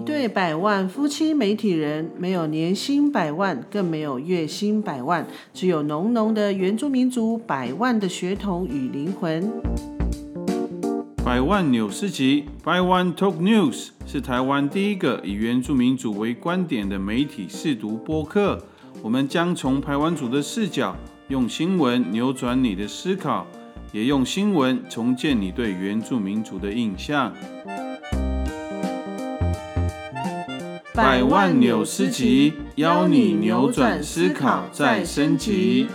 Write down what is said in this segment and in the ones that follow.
一对百万夫妻媒体人，没有年薪百万，更没有月薪百万，只有浓浓的原住民族百万的血统与灵魂。百万纽斯集，百万 Talk News 是台湾第一个以原住民族为观点的媒体试读播客。我们将从台湾族的视角，用新闻扭转你的思考，也用新闻重建你对原住民族的印象。百万纽斯集，邀你扭转思考，再升级。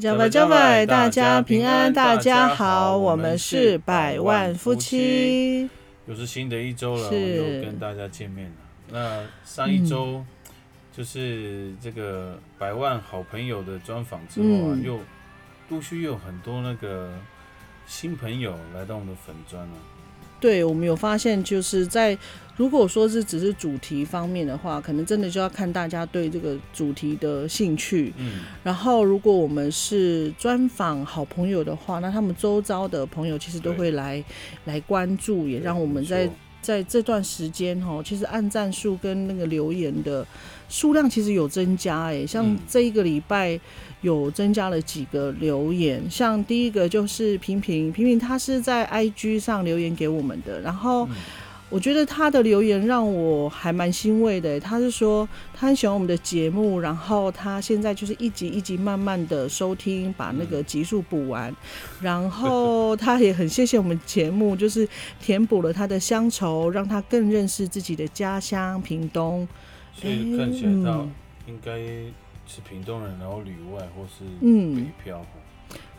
加拜加拜，大家平安，大家好，我们是百万夫妻。又是新的一周了，又跟大家见面了。那上一周就是这个百万好朋友的专访之后啊，又。陆续有很多那个新朋友来到我们的粉砖了。对，我们有发现，就是在如果说是只是主题方面的话，可能真的就要看大家对这个主题的兴趣。嗯。然后，如果我们是专访好朋友的话，那他们周遭的朋友其实都会来来关注，也让我们在在这段时间哦，其实按赞数跟那个留言的数量其实有增加。哎，像这一个礼拜。有增加了几个留言，像第一个就是平平平平，他是在 IG 上留言给我们的，然后我觉得他的留言让我还蛮欣慰的。他是说他很喜欢我们的节目，然后他现在就是一集一集慢慢的收听，把那个集数补完，然后他也很谢谢我们节目，就是填补了他的乡愁，让他更认识自己的家乡屏东。所以看起来他应该。是屏东人，然后旅外或是北漂。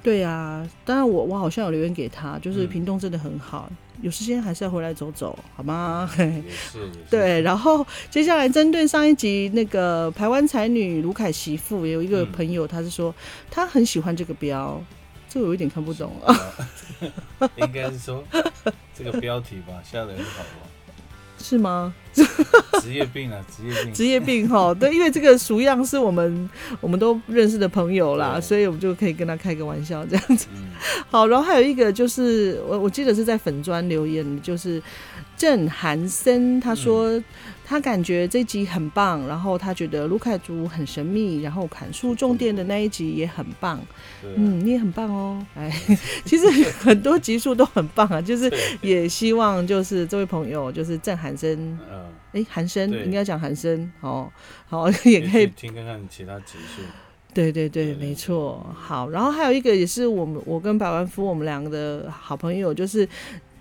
对呀，当然我我好像有留言给他，就是屏东真的很好，有时间还是要回来走走，好吗？对，然后接下来针对上一集那个台湾才女卢凯媳妇，有一个朋友他是说他很喜欢这个标，这个我有点看不懂啊。应该是说这个标题吧，下的很好吧。是吗？职业病啊，职业病，职业病哈。对，因为这个熟样是我们我们都认识的朋友啦，所以我们就可以跟他开个玩笑这样子。好，然后还有一个就是我我记得是在粉砖留言，就是郑寒森他说。他感觉这集很棒，然后他觉得卢凯族很神秘，然后砍树种电的那一集也很棒。嗯，你也很棒哦。哎，其实很多集数都很棒啊，就是也希望就是这位朋友就是郑寒生，嗯，哎，寒生应该讲寒生哦，好 也可以听看看其他集数。对对对，没错。好，然后还有一个也是我们我跟百万夫我们两个的好朋友，就是。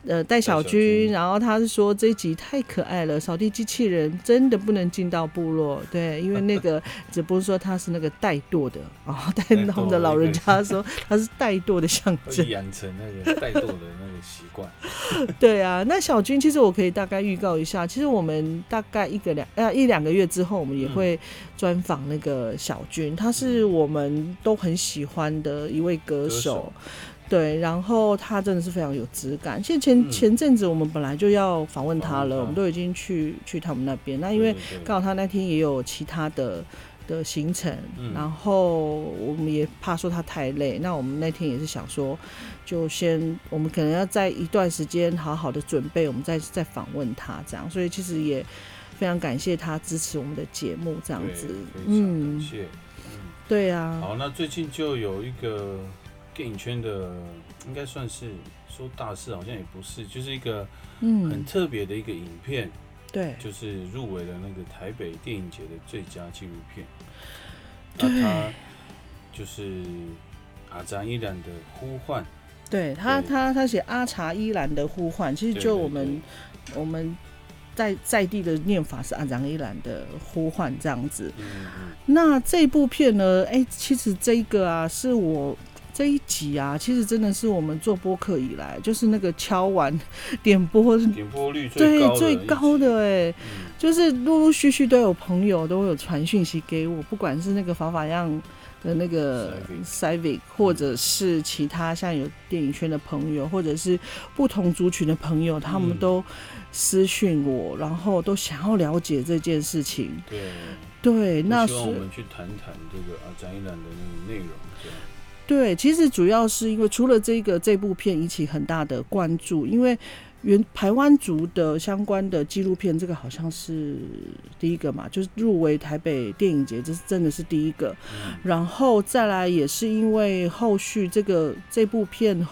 呃，戴小军，然后他是说这一集太可爱了，扫地机器人真的不能进到部落，对，因为那个 只不过说他是那个怠惰的啊，带动的老人家说他是怠惰的象征，养成那个怠惰的那个习惯。对啊，那小军其实我可以大概预告一下，其实我们大概一个两呃一两个月之后，我们也会专访那个小军，他是我们都很喜欢的一位歌手。对，然后他真的是非常有质感。其实前前阵子我们本来就要访问他了，我们都已经去去他们那边。那因为刚好他那天也有其他的的行程，然后我们也怕说他太累。那我们那天也是想说，就先我们可能要在一段时间好好的准备，我们再再访问他这样。所以其实也非常感谢他支持我们的节目这样子。嗯，谢谢。对啊。好，那最近就有一个。电影圈的应该算是说大事，好像也不是，就是一个嗯很特别的一个影片，对，就是入围了那个台北电影节的最佳纪录片。那他就是阿扎依兰的呼唤，对他，他他写阿查依兰的呼唤，其实就我们我们在在地的念法是阿扎依兰的呼唤这样子。那这部片呢？哎，其实这个啊，是我。这一集啊，其实真的是我们做播客以来，就是那个敲完点播点播率最最高的哎，就是陆陆续续都有朋友都有传讯息给我，不管是那个法法样的那个 Civic，或者是其他像有电影圈的朋友，或者是不同族群的朋友，他们都私讯我，然后都想要了解这件事情。对。对，那希望我们去谈谈这个啊，展一览的那个内容这样。对，其实主要是因为除了这个这部片引起很大的关注，因为原台湾族的相关的纪录片，这个好像是第一个嘛，就是入围台北电影节，这是真的是第一个。然后再来也是因为后续这个这部片，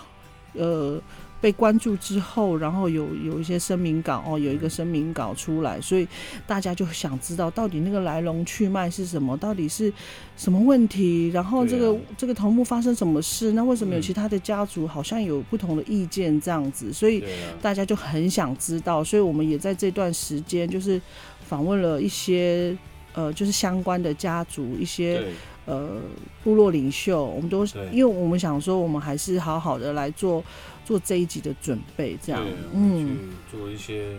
呃。被关注之后，然后有有一些声明稿哦，有一个声明稿出来，所以大家就想知道到底那个来龙去脉是什么，到底是什么问题，然后这个这个头目发生什么事，那为什么有其他的家族好像有不同的意见这样子，所以大家就很想知道，所以我们也在这段时间就是访问了一些呃，就是相关的家族一些。呃，部落领袖，我们都因为我们想说，我们还是好好的来做做这一集的准备，这样，嗯，做一些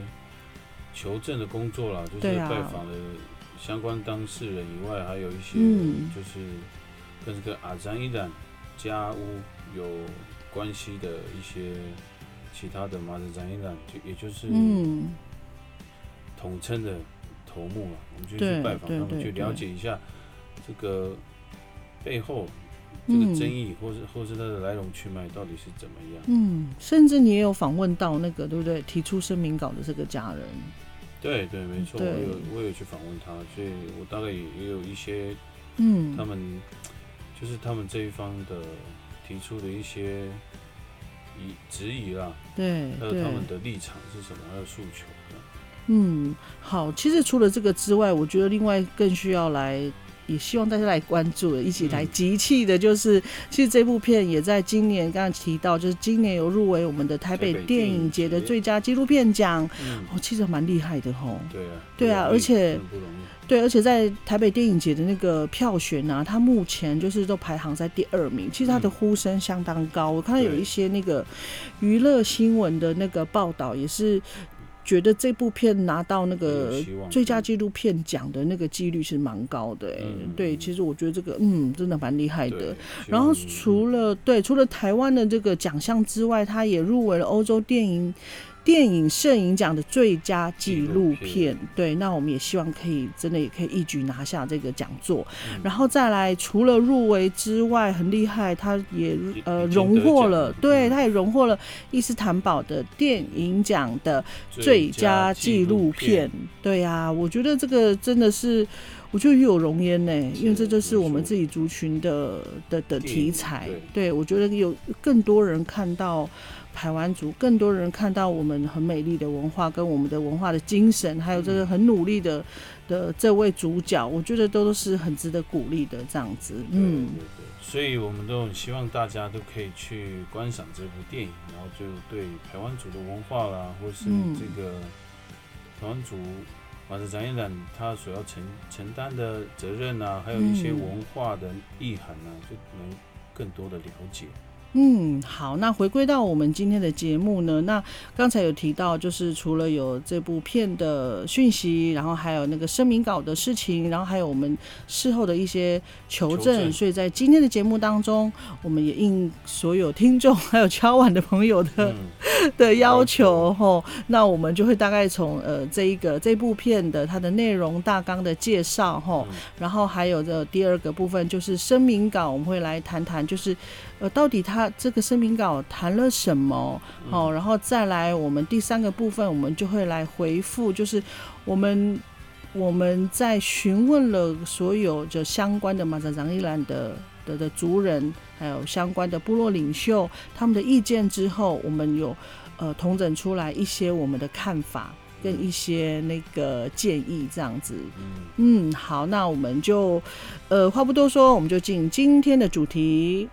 求证的工作啦，就是拜访的相关当事人以外，还有一些就是跟这个阿詹伊兰家屋有关系的一些其他的马子詹伊兰，就也就是统称的头目了，我们就去拜访他们，去了解一下这个。背后这个争议，或是或是它的来龙去脉到底是怎么样？嗯，甚至你也有访问到那个，对不对？提出声明稿的这个家人。对对，没错，我有我有去访问他，所以我大概也也有一些，嗯，他们就是他们这一方的提出的一些疑质疑啦，对，还有他们的立场是什么，还有诉求。嗯，好，其实除了这个之外，我觉得另外更需要来。也希望大家来关注，一起来集气的，就是其实这部片也在今年刚刚提到，就是今年有入围我们的台北电影节的最佳纪录片奖，哦，其实蛮厉害的吼。对啊，对啊，而且对，而且在台北电影节的那个票选啊，它目前就是都排行在第二名，其实它的呼声相当高。我看到有一些那个娱乐新闻的那个报道也是。觉得这部片拿到那个最佳纪录片奖的那个几率是蛮高的，哎，对，其实我觉得这个嗯，真的蛮厉害的。然后除了对，除了台湾的这个奖项之外，他也入围了欧洲电影。电影摄影奖的最佳纪录片，对，那我们也希望可以真的也可以一举拿下这个讲座，然后再来除了入围之外，很厉害，他也呃荣获了，对，他也荣获了伊斯坦堡的电影奖的最佳纪录片，对呀，我觉得这个真的是，我觉得与有荣焉呢，因为这就是我们自己族群的的的题材，对我觉得有更多人看到。台湾族更多人看到我们很美丽的文化，跟我们的文化的精神，还有这个很努力的的这位主角，我觉得都是很值得鼓励的这样子。嗯，对对对，所以我们都很希望大家都可以去观赏这部电影，然后就对台湾族的文化啦，或是这个台湾族马子展演展他所要承承担的责任啊，还有一些文化的意涵呢，就能更多的了解。嗯，好，那回归到我们今天的节目呢，那刚才有提到，就是除了有这部片的讯息，然后还有那个声明稿的事情，然后还有我们事后的一些求证，所以在今天的节目当中，我们也应所有听众还有敲碗的朋友的 的要求，吼，那我们就会大概从呃这一个这部片的它的内容大纲的介绍，吼，然后还有这第二个部分就是声明稿，我们会来谈谈，就是呃到底他。这个声明稿谈了什么？好，然后再来我们第三个部分，我们就会来回复，就是我们我们在询问了所有就相关的马扎长伊兰的的的族人，还有相关的部落领袖他们的意见之后，我们有呃统整出来一些我们的看法跟一些那个建议，这样子。嗯，好，那我们就呃话不多说，我们就进今天的主题。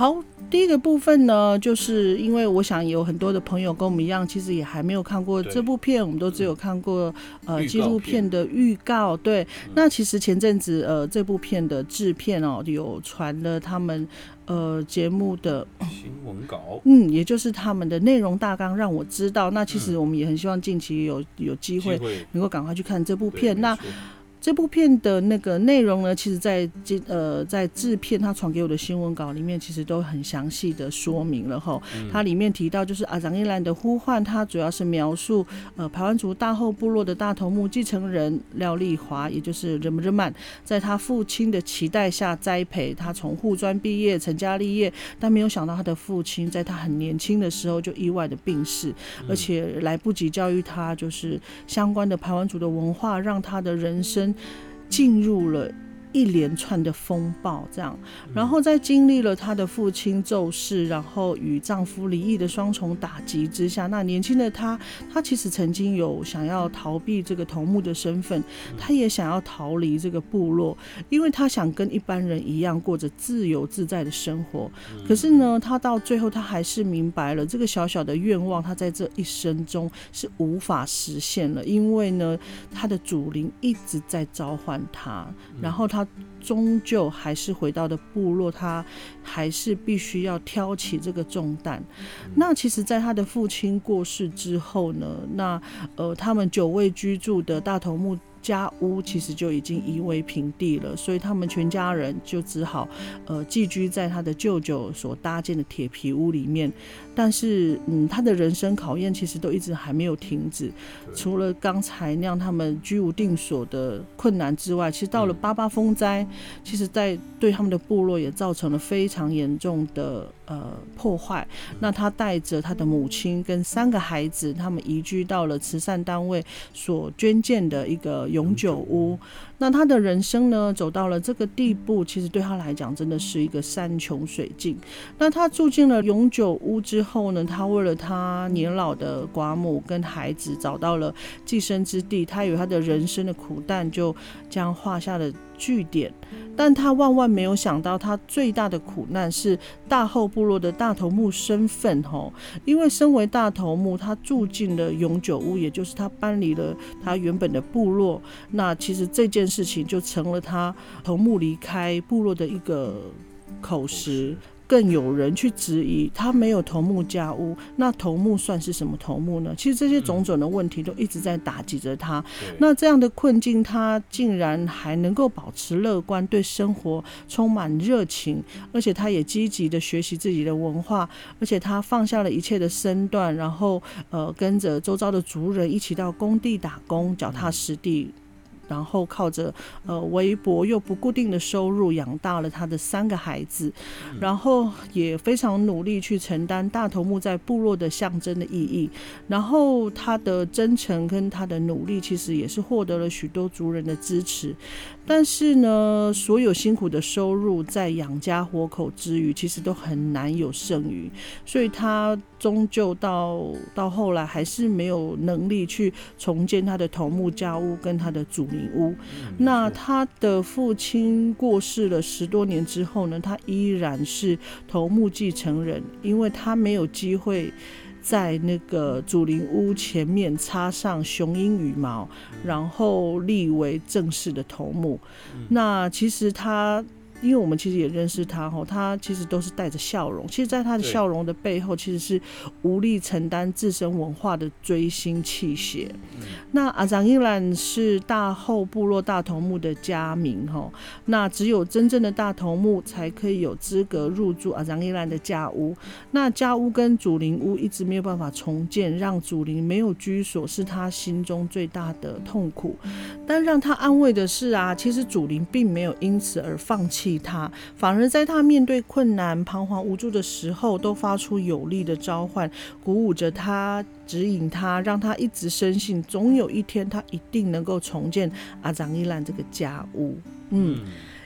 好，第一个部分呢，就是因为我想有很多的朋友跟我们一样，其实也还没有看过这部片，我们都只有看过呃纪录片的预告。对，那其实前阵子呃这部片的制片哦，有传了他们呃节目的新闻稿，嗯，也就是他们的内容大纲，让我知道。那其实我们也很希望近期有有机会能够赶快去看这部片。那这部片的那个内容呢，其实，在这呃，在制片他传给我的新闻稿里面，其实都很详细的说明了哈。它里面提到，就是阿长伊兰的呼唤，它主要是描述呃排湾族大后部落的大头目继承人廖丽华，也就是人们人曼，在他父亲的期待下栽培他，从护专毕业，成家立业，但没有想到他的父亲在他很年轻的时候就意外的病逝，而且来不及教育他，就是相关的排湾族的文化，让他的人生。进入了。一连串的风暴，这样，然后在经历了她的父亲骤逝，然后与丈夫离异的双重打击之下，那年轻的她，她其实曾经有想要逃避这个头目的身份，她也想要逃离这个部落，因为她想跟一般人一样过着自由自在的生活。可是呢，她到最后，她还是明白了这个小小的愿望，她在这一生中是无法实现了，因为呢，她的祖灵一直在召唤她，然后她。他终究还是回到的部落，他还是必须要挑起这个重担。那其实，在他的父亲过世之后呢，那呃，他们久未居住的大头目。家屋其实就已经夷为平地了，所以他们全家人就只好呃寄居在他的舅舅所搭建的铁皮屋里面。但是，嗯，他的人生考验其实都一直还没有停止。除了刚才那样他们居无定所的困难之外，其实到了八八风灾，其实在对他们的部落也造成了非常严重的呃破坏。那他带着他的母亲跟三个孩子，他们移居到了慈善单位所捐建的一个。永久屋，那他的人生呢，走到了这个地步，其实对他来讲真的是一个山穷水尽。那他住进了永久屋之后后呢，他为了他年老的寡母跟孩子找到了寄生之地，他以他的人生的苦难就将画下了。据点，但他万万没有想到，他最大的苦难是大后部落的大头目身份吼，因为身为大头目，他住进了永久屋，也就是他搬离了他原本的部落，那其实这件事情就成了他头目离开部落的一个口实。更有人去质疑他没有头目家屋，那头目算是什么头目呢？其实这些种种的问题都一直在打击着他。那这样的困境，他竟然还能够保持乐观，对生活充满热情，而且他也积极的学习自己的文化，而且他放下了一切的身段，然后呃跟着周遭的族人一起到工地打工，脚踏实地。然后靠着呃微薄又不固定的收入养大了他的三个孩子，然后也非常努力去承担大头目在部落的象征的意义。然后他的真诚跟他的努力，其实也是获得了许多族人的支持。但是呢，所有辛苦的收入在养家活口之余，其实都很难有剩余，所以他终究到到后来还是没有能力去重建他的头目家屋跟他的祖灵屋。那他的父亲过世了十多年之后呢，他依然是头目继承人，因为他没有机会。在那个祖灵屋前面插上雄鹰羽毛，然后立为正式的头目。那其实他。因为我们其实也认识他哈，他其实都是带着笑容。其实，在他的笑容的背后，其实是无力承担自身文化的追星泣血。那阿张依兰是大后部落大头目的家名哈，那只有真正的大头目才可以有资格入住阿张依兰的家屋。那家屋跟祖灵屋一直没有办法重建，让祖灵没有居所，是他心中最大的痛苦。但让他安慰的是啊，其实祖灵并没有因此而放弃。他反而在他面对困难、彷徨无助的时候，都发出有力的召唤，鼓舞着他，指引他，让他一直深信，总有一天他一定能够重建阿张伊兰这个家屋。嗯。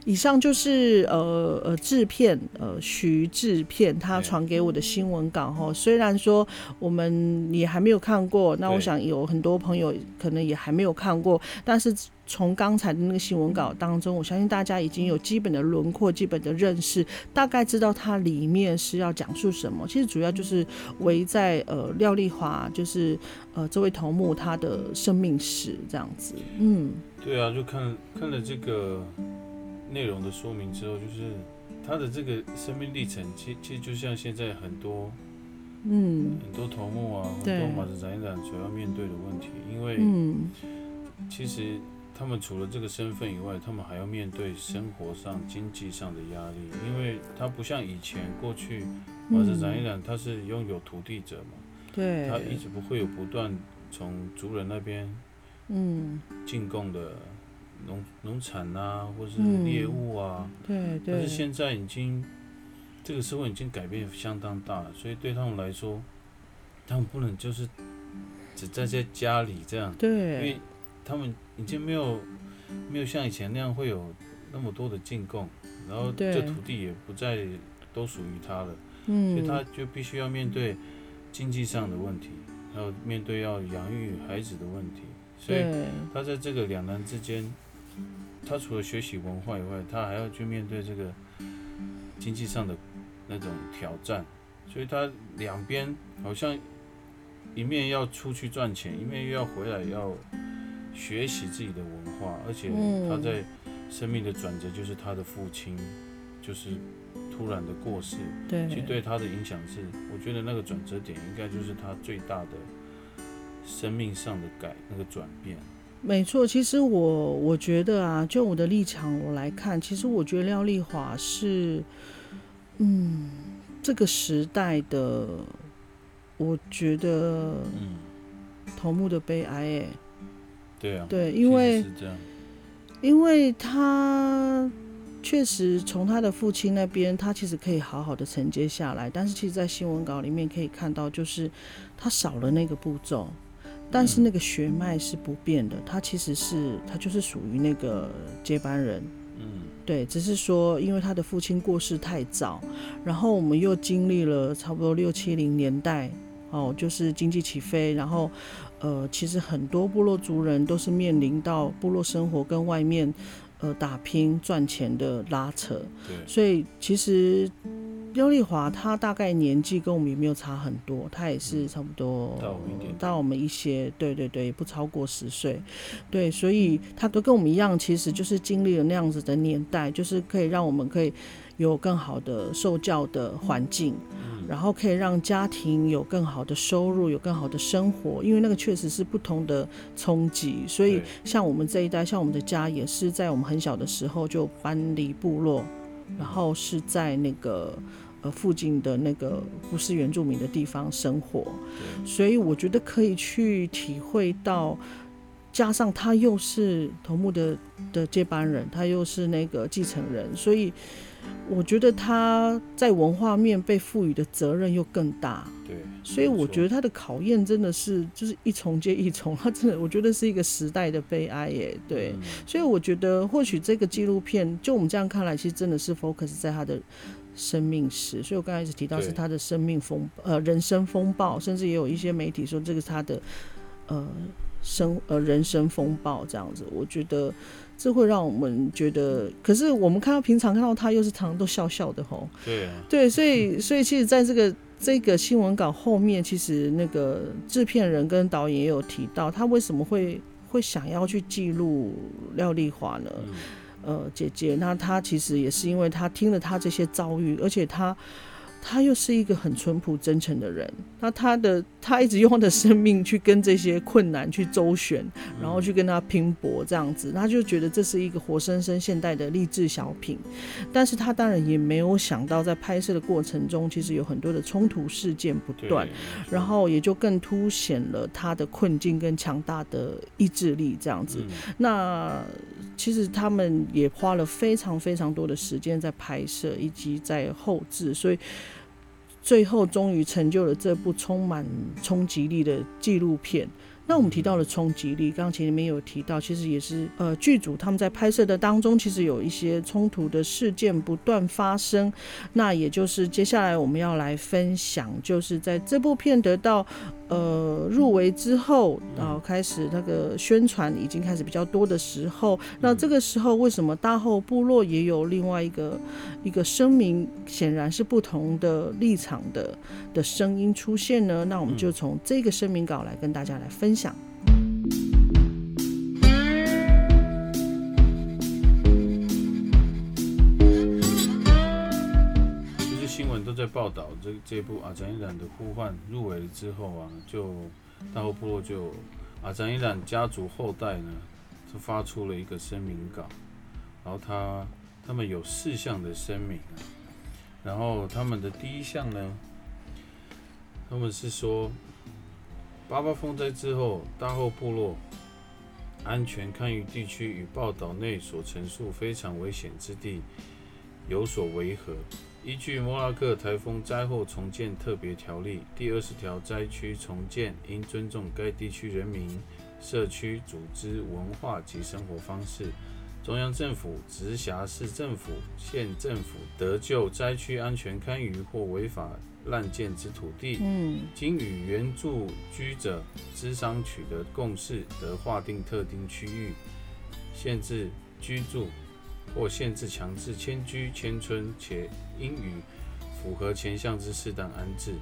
以上就是呃呃制片呃徐制片他传给我的新闻稿哈，虽然说我们也还没有看过，那我想有很多朋友可能也还没有看过，但是从刚才的那个新闻稿当中，我相信大家已经有基本的轮廓、基本的认识，大概知道它里面是要讲述什么。其实主要就是围在呃廖丽华，就是呃这位头目他的生命史这样子。嗯，对啊，就看看了这个。内容的说明之后，就是他的这个生命历程，其其实就像现在很多，嗯，很多头目啊，很多马子展览所要面对的问题，因为，嗯。其实他们除了这个身份以外，他们还要面对生活上、经济上的压力，因为他不像以前过去，马子冉一冉他是拥有土地者嘛，对，他一直不会有不断从族人那边嗯，进贡的农农产啊，或是嗯猎物啊，对对但是，现在已经这个社会已经改变相当大了，所以对他们来说，他们不能就是只待在家里这样，对因为，他们已经没有没有像以前那样会有那么多的进贡，然后这土地也不再都属于他了，所嗯，以他就必须要面对经济上的问题，还有面对要养育孩子的问题，所以，他在这个两难之间，他除了学习文化以外，他还要去面对这个经济上的那种挑战，所以他两边好像一面要出去赚钱，一面又要回来要学习自己的文化，而且嗯他在生命的转折就是他的父亲就是突然的过世，对，其实对他的影响是，我觉得那个转折点应该就是他最大的生命上的改那个转变。没错，其实我我觉得啊，就我的立场我来看，其实我觉得廖丽华是，嗯，这个时代的，我觉得嗯，头目的悲哀，哎，对啊，对，因为这样，因为他确实从他的父亲那边，他其实可以好好的承接下来，但是其实，在新闻稿里面可以看到，就是他少了那个步骤，但是那个血脉是不变的，他其实是他就是属于那个接班人。嗯，对，只是说因为他的父亲过世太早，然后我们又经历了差不多六七零年代，哦，就是经济起飞，然后呃，其实很多部落族人都是面临到部落生活跟外面呃打拼赚钱的拉扯，对，所以其实廖丽华她大概年纪跟我们也没有差很多，她也是差不多大我们一些，对对对，也不超过十岁，对，所以她都跟我们一样，其实就是经历了那样子的年代，就是可以让我们可以有更好的受教的环境，嗯，然后可以让家庭有更好的收入，有更好的生活，因为那个确实是不同的冲击。所以像我们这一代，像我们的家也是在我们很小的时候就搬离部落，然后是在那个呃附近的那个不是原住民的地方生活，所以我觉得可以去体会到。加上他又是头目的的接班人，他又是那个继承人，所以我觉得他在文化面被赋予的责任又更大，对，所以我觉得得他的考验真的是就是一重接一重，他真的我觉得是一个时代的悲哀耶，对，所以我觉得或许这个纪录片就我们这样看来，其实真的是 focus 在他的生命史，所以我刚才一直提到是他的生命风呃人生风暴，甚至也有一些媒体说这个是他的呃生呃人生风暴这样子，我觉得这会让我们觉得，可是我们看到平常看到他又是常常都笑笑的吼，对啊，对，所以所以其实在这个这个新闻稿后面，其实那个制片人跟导演也有提到，他为什么会会想要去记录廖丽华呢？嗯，呃，姐姐，那她其实也是因为她听了她这些遭遇，而且她她又是一个很淳朴真诚的人，那她的她一直用她的生命去跟这些困难去周旋，然后去跟她拼搏这样子，她就觉得这是一个活生生现代的励志小品，但是她当然也没有想到，在拍摄的过程中，其实有很多的冲突事件不断，，然后也就更凸显了她的困境跟强大的意志力这样子。嗯。那其实他们也花了非常非常多的时间在拍摄以及在后置，所以最后终于成就了这部充满冲击力的纪录片。那我们提到了冲击力，刚刚前面有提到，其实也是呃剧组他们在拍摄的当中，其实有一些冲突的事件不断发生。那也就是接下来我们要来分享，就是在这部片得到呃入围之后，然后开始那个宣传已经开始比较多的时候，那这个时候为什么大后部落也有另外一个一个声明，显然是不同的立场的的声音出现呢？那我们就从这个声明稿来跟大家来分享。新闻都在报道这这部阿展一冉的呼唤入围了之后啊，就大后部落就阿展一冉家族后代呢，就发出了一个声明稿，然后他他们有四项的声明啊，然后他们的第一项呢，他们是说，八八风灾之后，大后部落安全堪舆地区与报道内所陈述非常危险之地有所违和。依据摩拉克台风灾后重建特别条例第二十条，灾区重建应尊重该地区人民、社区组织文化及生活方式。中央政府、直辖市政府、县政府得就灾区安全堪舆或违法滥建之土地，嗯经与原住居者之商取得共识，得划定特定区域，限制居住或限制强制迁居迁村，且应与符合前项之适当安置。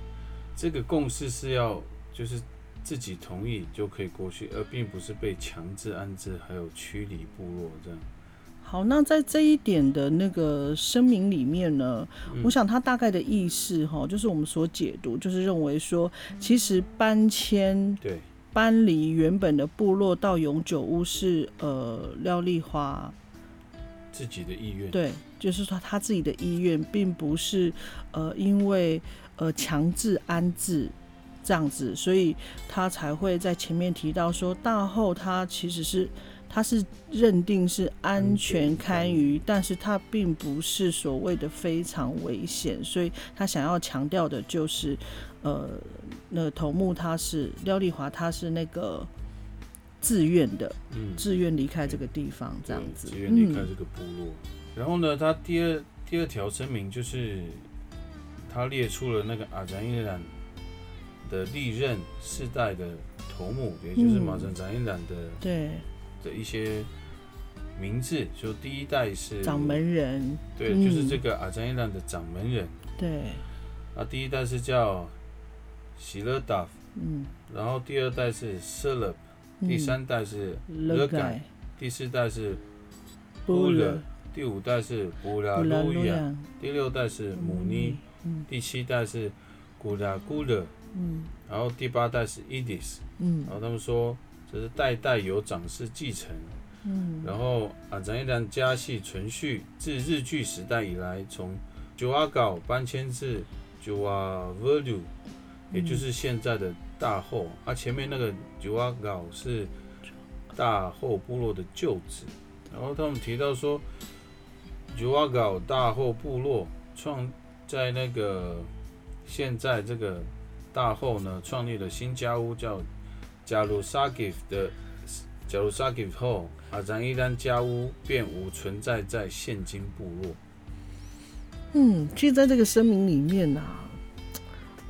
这个共识是要就是自己同意就可以过去，而并不是被强制安置，还有驱离部落这样。好，那在这一点的那个声明里面呢，我想他大概的意思哈，就是我们所解读，就是认为说，其实搬迁对，搬离原本的部落到永久屋是呃廖丽华自己的意愿。对，就是说他自己的意愿，并不是呃因为呃强制安置这样子，所以他才会在前面提到说大后他其实是他是认定是安全堪舆，但是他并不是所谓的非常危险，所以他想要强调的就是呃那头目他是廖丽华，他是那个自愿的，嗯，自愿离开这个地方这样子，自愿离开嗯。这个部落。然后呢，他第二第二条声明就是他列出了那个阿展伊兰的历任世代的头目，也就是嗯马展展伊兰的对。的一些名字，就第一代是掌门人，对，嗯。就是这个阿扎伊兰的掌门人。对，啊，第一代是叫喜勒达，嗯，然后第二代是 e e 嗯第三代是勒勒盖第四代是布勒第五代是布拉布拉路亚，路亚，第六代是姆尼，嗯。第七代是古拉古勒，嗯。然后第八代是伊迪斯。嗯。然后他们说这是代代有长氏继承，嗯。然后啊，展一良家系存续自日据时代以来，从九阿搞搬迁至九阿 Verlu，也就是现在的大后。啊，前面那个九阿搞是大后部落的旧址。然后他们提到说，九阿搞大后部落创在那个现在这个大后呢，创立了新家屋，叫加鲁萨吉的加鲁萨吉后，阿赞伊兰家屋便无存在在现今部落。嗯，其实在这个声明里面啊，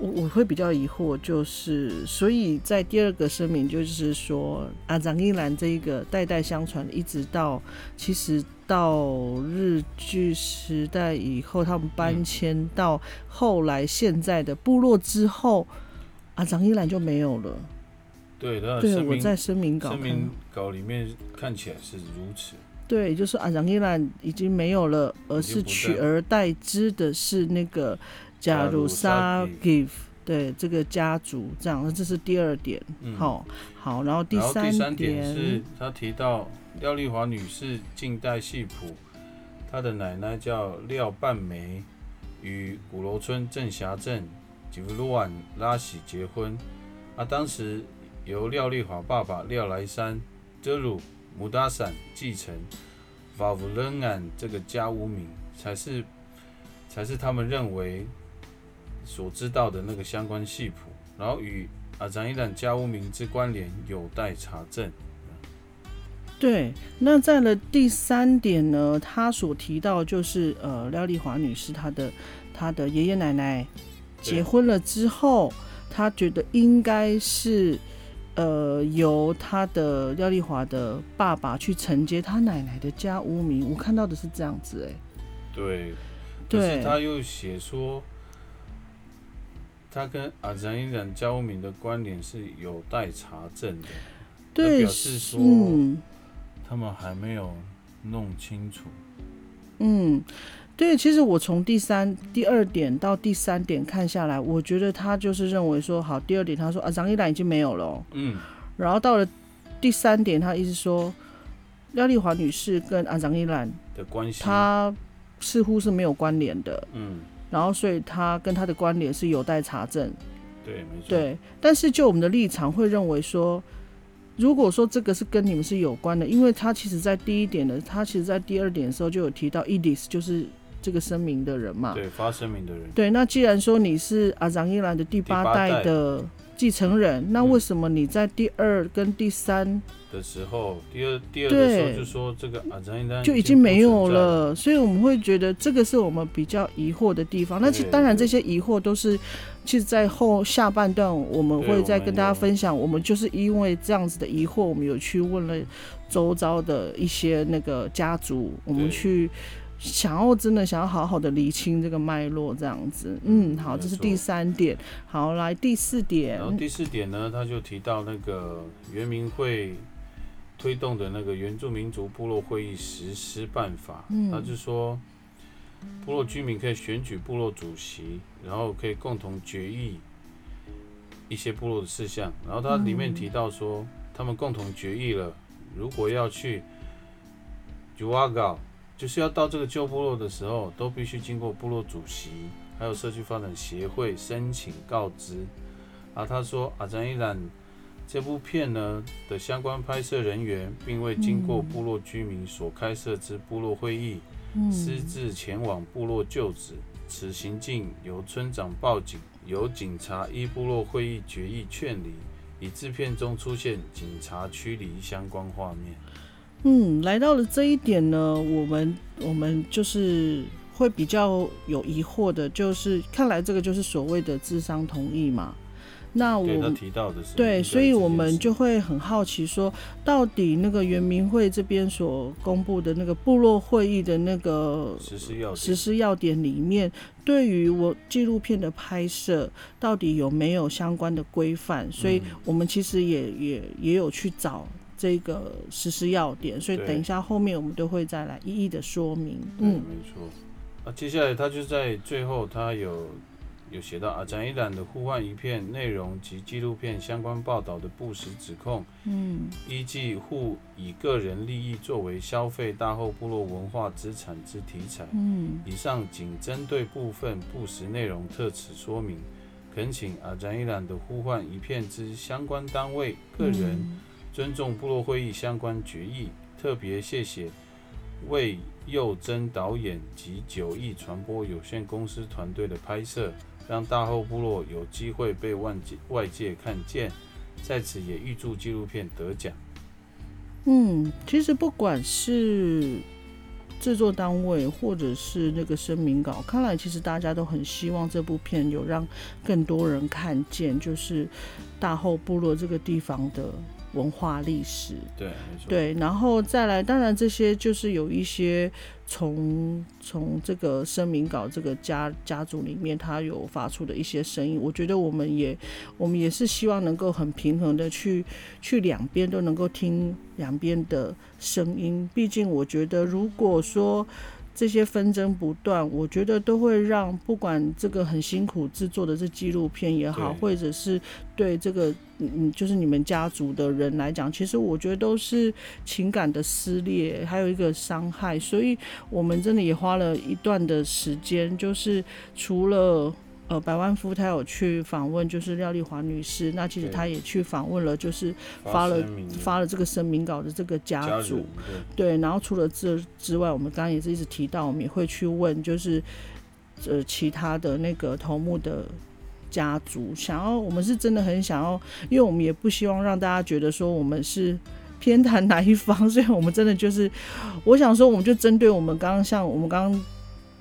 我我会比较疑惑，就是所以在第二个声明就是说，啊，张一兰这一个代代相传，一直到其实到日据时代以后，他们搬迁到后来现在的部落之后，啊，张一兰就没有了。对，他的对，我在声明稿声明稿里面看起来是如此。对，就是啊，张一兰已经没有了，而是取而代之的是那个加鲁萨 give 对这个家族这样，那这是第二点。嗯好，好，然后第三点第三是他提到廖丽华女士近代戏谱，她的奶奶叫廖半梅，与鼓楼村郑霞镇吉夫鲁晚拉喜结婚。啊，当时由廖丽华爸爸廖来山遮鲁姆达散继承法夫伦安这个家屋名，才是才是他们认为所知道的那个相关系谱，然后与啊，展一冉家屋名之关联有待查证。对，那在了第三点呢，他所提到就是呃，廖丽华女士她的她的爷爷奶奶结婚了之后，她觉得应该是呃由她的廖丽华的爸爸去承接她奶奶的家屋名。我看到的是这样子、哎，对，可对是他又写说，他跟阿展一览家屋名的关联是有待查证的，对，表示说嗯。他们还没有弄清楚。嗯，对，其实我从第三、第二点到第三点看下来，我觉得他就是认为说，好，第二点他说啊，张一兰已经没有了哦、嗯，然后到了第三点，他意思说，廖丽华女士跟阿张一兰，的关系，他似乎是没有关联的，嗯，然后所以他跟他的关联是有待查证。对，没错，对，但是就我们的立场会认为说，如果说这个是跟你们是有关的，因为他其实在第一点的，他其实在第二点的时候就有提到 Edis 就是这个声明的人嘛。对，发声明的人，对，那既然说你是阿张伊兰的第八代的继承人，那嗯为什么你在第二跟第三的时候，第二第二的时候就说这个阿张一丹就已经没有，了？所以我们会觉得这个是我们比较疑惑的地方。那其当然这些疑惑都是，其实，在后下半段我们会再跟大家分享。我们就是因为这样子的疑惑，我们有去问了周遭的一些那个家族，我们对去。想要真的想要好好的理清这个脉络，这样子，嗯，好，这是第三点。好，来第四点。然，后第四点呢，他就提到那个原民会推动的那个原住民族部落会议实施办法，嗯。他就说部落居民可以选举部落主席，然后可以共同决议一些部落的事项。然后他里面提到说，他们共同决议了，如果要去 a g a 就是要到这个旧部落的时候，都必须经过部落主席还有社区发展协会申请告知。啊，他说阿赞伊兰这部片呢的相关拍摄人员，并未经过部落居民所开设之部落会议，嗯私自前往部落旧址。此行径由村长报警，由警察依部落会议决议劝离，以制片中出现警察驱离相关画面。嗯，来到了这一点呢，我们我们就是会比较有疑惑的，就是看来这个就是所谓的智商同意嘛。那我们提到的是对，所以我们就就会很好奇说，到底那个原民会这边所公布的那个部落会议的那个实施要实施要点里面，对于我纪录片的拍摄，到底有没有相关的规范？所以嗯我们其实也也也有去找这个实施要点，所以等一下后面我们都会再来一一的说明。对，嗯没错。啊，接下来他就在最后，他有有写到啊，展一览的互换一片内容及纪录片相关报道的不实指控，嗯依据互以个人利益作为消费大后部落文化资产之题材。嗯以上仅针对部分不实内容特此说明，恳请啊展一览的互换一片之相关单位、个人。嗯尊重部落会议相关决议，特别谢谢魏佑真导演及九亿传播有限公司团队的拍摄，让大后部落有机会被外界外界看见。在此也预祝纪录片得奖。嗯，其实不管是制作单位或者是那个声明稿，看来其实大家都很希望这部片有让更多人看见，就是大后部落这个地方的文化历史。对，对，然后再来，当然这些就是有一些从从这个声明稿这个家家族里面，他有发出的一些声音，我觉得我们也我们也是希望能够很平衡的去去两边都能够听两边的声音，毕竟我觉得如果说。这些纷争不断，我觉得都会让不管这个很辛苦制作的这纪录片也好，或者是对这个嗯嗯，就是你们家族的人来讲，其实我觉得都是情感的撕裂，还有一个伤害，所以我们真的也花了一段的时间，就是除了。呃，百万夫他有去访问，就是廖丽华女士。那其实对他也去访问了，就是发了发了这个声明稿的这个家家族对，然后除了这之外，我们刚刚也是一直提到，我们也会去问，就是呃其他的那个头目的家族，想要我们是真的很想要，因为我们也不希望让大家觉得说我们是偏袒哪一方，所以我们真的就是，我想说，我们就针对我们刚刚像我们刚刚。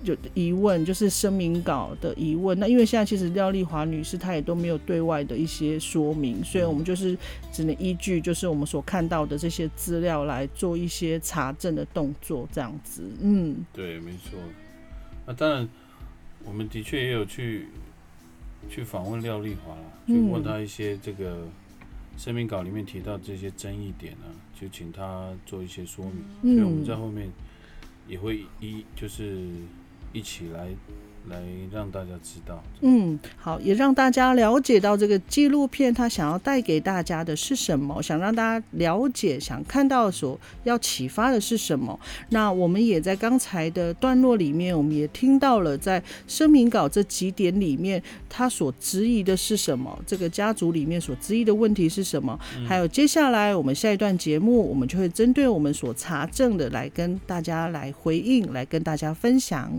有疑问，就是声明稿的疑问。那因为现在其实廖丽华女士她也都没有对外的一些说明，所以我们就是只能依据就是我们所看到的这些资料来做一些查证的动作，这样子。嗯对，没错。那当然，我们的确也有去去访问廖丽华啦，去嗯问她一些这个声明稿里面提到这些争议点啊，就请她做一些说明。所以我们在嗯后面也会一就是一起来来让大家知道。嗯，好，也让大家了解到这个纪录片它想要带给大家的是什么，想让大家了解、想看到所要启发的是什么。那我们也在刚才的段落里面，我们也听到了在声明稿这几点里面，他所质疑的是什么，这个家族里面所质疑的问题是什么，还有接下来我们下一段节目，我们就会针对我们所查证的来跟大家来回应，来跟大家分享。